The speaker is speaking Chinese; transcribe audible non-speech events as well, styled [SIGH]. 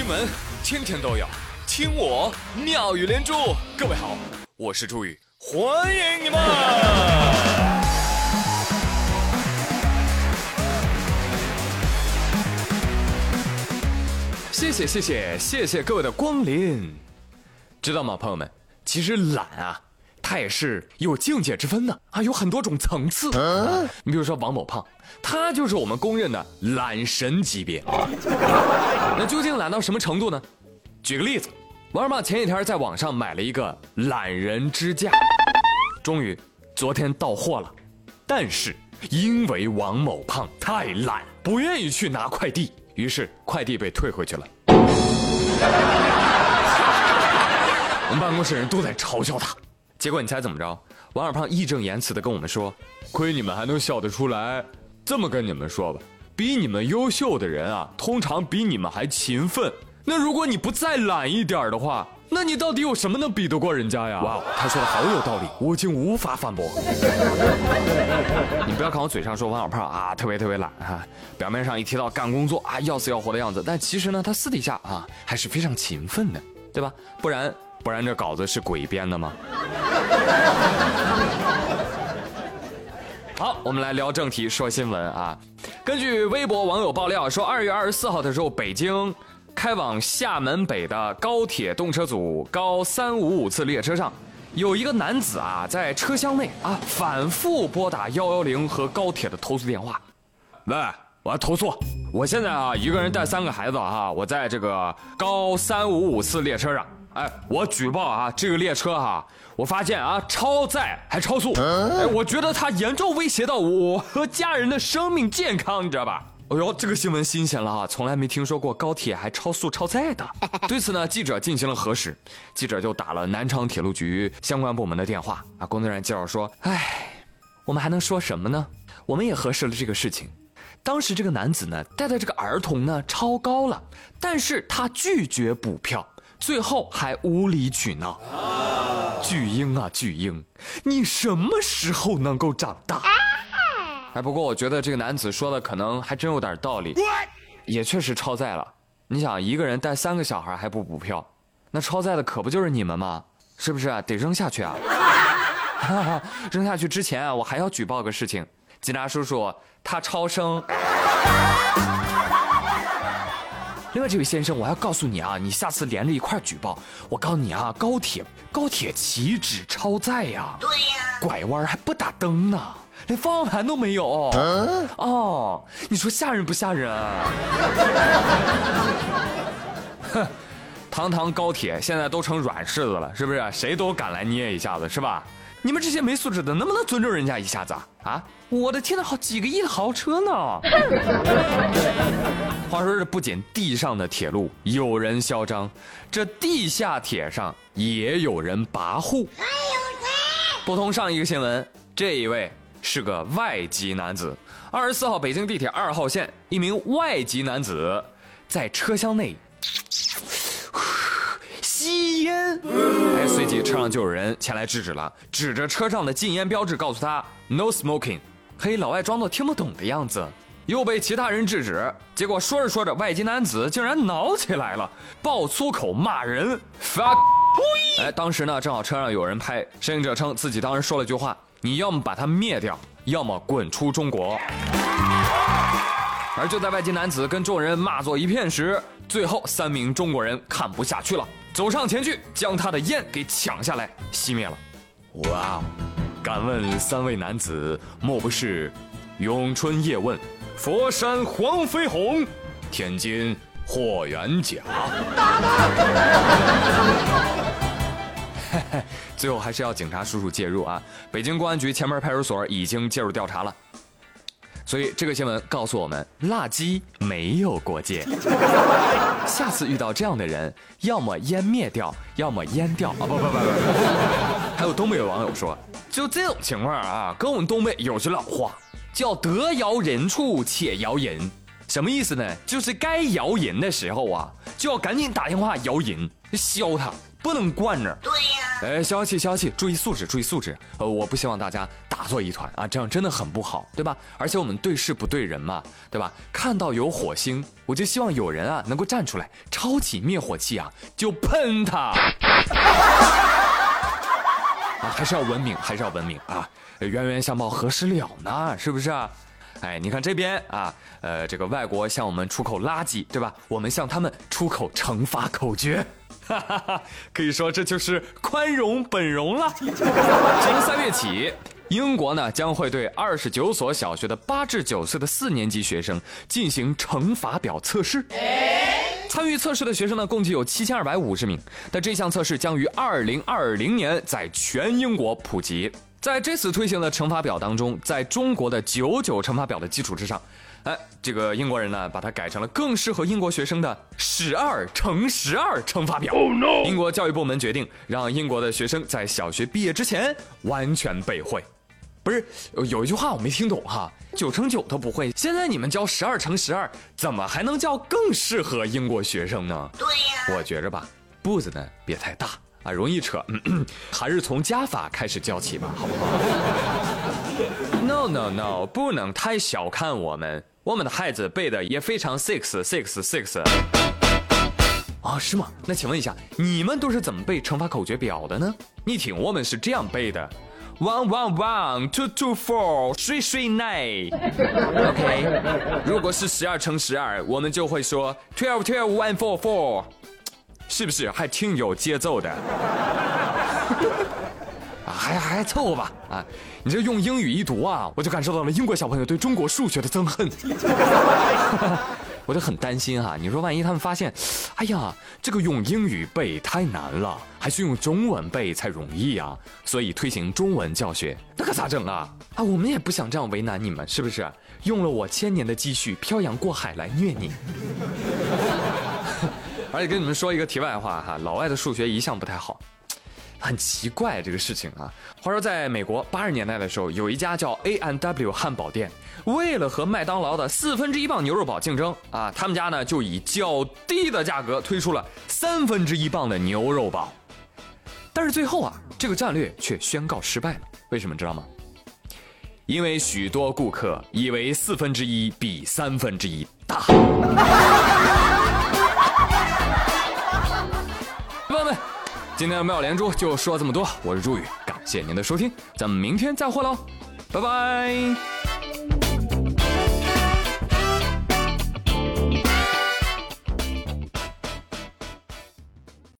新闻天天都有，听我妙语连珠。各位好，我是朱宇，欢迎你们！谢谢谢谢谢谢各位的光临，知道吗，朋友们？其实懒啊，它也是有境界之分的啊，有很多种层次。你比如说王某胖，他就是我们公认的懒神级别。[LAUGHS] 那究竟懒到什么程度呢？举个例子，王二胖前几天在网上买了一个懒人支架，终于昨天到货了，但是因为王某胖太懒，不愿意去拿快递，于是快递被退回去了。[LAUGHS] 我们办公室人都在嘲笑他，结果你猜怎么着？王二胖义正言辞的跟我们说：“亏你们还能笑得出来，这么跟你们说吧，比你们优秀的人啊，通常比你们还勤奋。那如果你不再懒一点的话，那你到底有什么能比得过人家呀？”哇，他说的好有道理，我竟无法反驳。你不要看我嘴上说王小胖啊，特别特别懒哈，表面上一提到干工作啊，要死要活的样子，但其实呢，他私底下啊还是非常勤奋的，对吧？不然。不然这稿子是鬼编的吗？[LAUGHS] 好，我们来聊正题，说新闻啊。根据微博网友爆料说，二月二十四号的时候，北京开往厦门北的高铁动车组高三五五次列车上，有一个男子啊，在车厢内啊反复拨打幺幺零和高铁的投诉电话。喂，我要投诉，我现在啊一个人带三个孩子啊，我在这个高三五五次列车上。哎，我举报啊，这个列车哈，我发现啊，超载还超速，哎，我觉得它严重威胁到我和家人的生命健康，你知道吧？哎呦，这个新闻新鲜了啊，从来没听说过高铁还超速超载的。[LAUGHS] 对此呢，记者进行了核实，记者就打了南昌铁路局相关部门的电话啊。工作人员介绍说，哎，我们还能说什么呢？我们也核实了这个事情，当时这个男子呢带的这个儿童呢超高了，但是他拒绝补票。最后还无理取闹，巨婴啊巨婴，你什么时候能够长大？哎，不过我觉得这个男子说的可能还真有点道理，也确实超载了。你想一个人带三个小孩还不补票，那超载的可不就是你们吗？是不是啊？得扔下去啊！[LAUGHS] 扔下去之前啊，我还要举报个事情，警察叔叔他超生。另外，这位先生，我要告诉你啊，你下次连着一块举报。我告诉你啊，高铁高铁岂止超载呀？对呀，拐弯还不打灯呢，连方向盘都没有。哦，你说吓人不吓人？[LAUGHS] 哼，堂堂高铁现在都成软柿子了，是不是？谁都敢来捏一下子，是吧？你们这些没素质的，能不能尊重人家一下子啊？啊！我的天呐，好几个亿的豪车呢！[LAUGHS] 话说这不仅地上的铁路有人嚣张，这地下铁上也有人跋扈。还有谁？不同上一个新闻，这一位是个外籍男子。二十四号，北京地铁二号线，一名外籍男子在车厢内。吸烟，随即车上就有人前来制止了，指着车上的禁烟标志，告诉他 “No smoking”。嘿，老外装作听不懂的样子，又被其他人制止。结果说着说着，外籍男子竟然恼起来了，爆粗口骂人。fuck！哎，当时呢，正好车上有人拍，摄影者称自己当时说了句话：“你要么把他灭掉，要么滚出中国。”而就在外籍男子跟众人骂作一片时，最后三名中国人看不下去了。走上前去，将他的烟给抢下来，熄灭了。哇哦！敢问三位男子，莫不是咏春叶问、佛山黄飞鸿、天津霍元甲？打他 [LAUGHS] 最后还是要警察叔叔介入啊！北京公安局前门派出所已经介入调查了。所以这个新闻告诉我们，辣鸡没有国界。[LAUGHS] 下次遇到这样的人，要么烟灭掉，要么烟掉啊！不不不不。还有东北有网友说，就这种情况啊，跟我们东北有句老话，叫得饶人处且饶人，什么意思呢？就是该摇人的时候啊，就要赶紧打电话摇人，削他，不能惯着。对呀。哎，消气消气，注意素质，注意素质。呃，我不希望大家打作一团啊，这样真的很不好，对吧？而且我们对事不对人嘛，对吧？看到有火星，我就希望有人啊能够站出来，抄起灭火器啊，就喷他。啊，还是要文明，还是要文明啊！冤冤相报何时了呢？是不是啊？哎，你看这边啊，呃，这个外国向我们出口垃圾，对吧？我们向他们出口惩罚口诀，[LAUGHS] 可以说这就是宽容本容了。从 [LAUGHS] 三月起，英国呢将会对二十九所小学的八至九岁的四年级学生进行乘法表测试。参与测试的学生呢，共计有七千二百五十名。但这项测试将于二零二零年在全英国普及。在这次推行的乘法表当中，在中国的九九乘法表的基础之上，哎，这个英国人呢，把它改成了更适合英国学生的十二乘十二乘法表。哦，no 英国教育部门决定，让英国的学生在小学毕业之前完全背会。不是有一句话我没听懂哈，九乘九都不会，现在你们教十二乘十二，怎么还能叫更适合英国学生呢？对呀，我觉着吧，步子呢别太大啊，容易扯，[CLEARS THROAT] 还是从加法开始教起吧，好不好？No No No，不能太小看我们，我们的孩子背的也非常 six six six。啊，是吗？那请问一下，你们都是怎么背乘法口诀表的呢？你听，我们是这样背的。One one one two two four three three nine。OK，如果是十二乘十二，我们就会说 twelve twelve one four four，是不是还挺有节奏的？[LAUGHS] 啊，还还凑合吧。啊，你这用英语一读啊，我就感受到了英国小朋友对中国数学的憎恨。[LAUGHS] 我就很担心哈，你说万一他们发现，哎呀，这个用英语背太难了，还是用中文背才容易啊？所以推行中文教学，那可咋整啊？啊，我们也不想这样为难你们，是不是？用了我千年的积蓄漂洋过海来虐你。而且跟你们说一个题外话哈，老外的数学一向不太好。很奇怪这个事情啊！话说，在美国八十年代的时候，有一家叫 A N W 汉堡店，为了和麦当劳的四分之一磅牛肉堡竞争啊，他们家呢就以较低的价格推出了三分之一磅的牛肉堡。但是最后啊，这个战略却宣告失败了。为什么知道吗？因为许多顾客以为四分之一比三分之一大。今天的妙连珠就说这么多，我是朱宇，感谢您的收听，咱们明天再会喽，拜拜。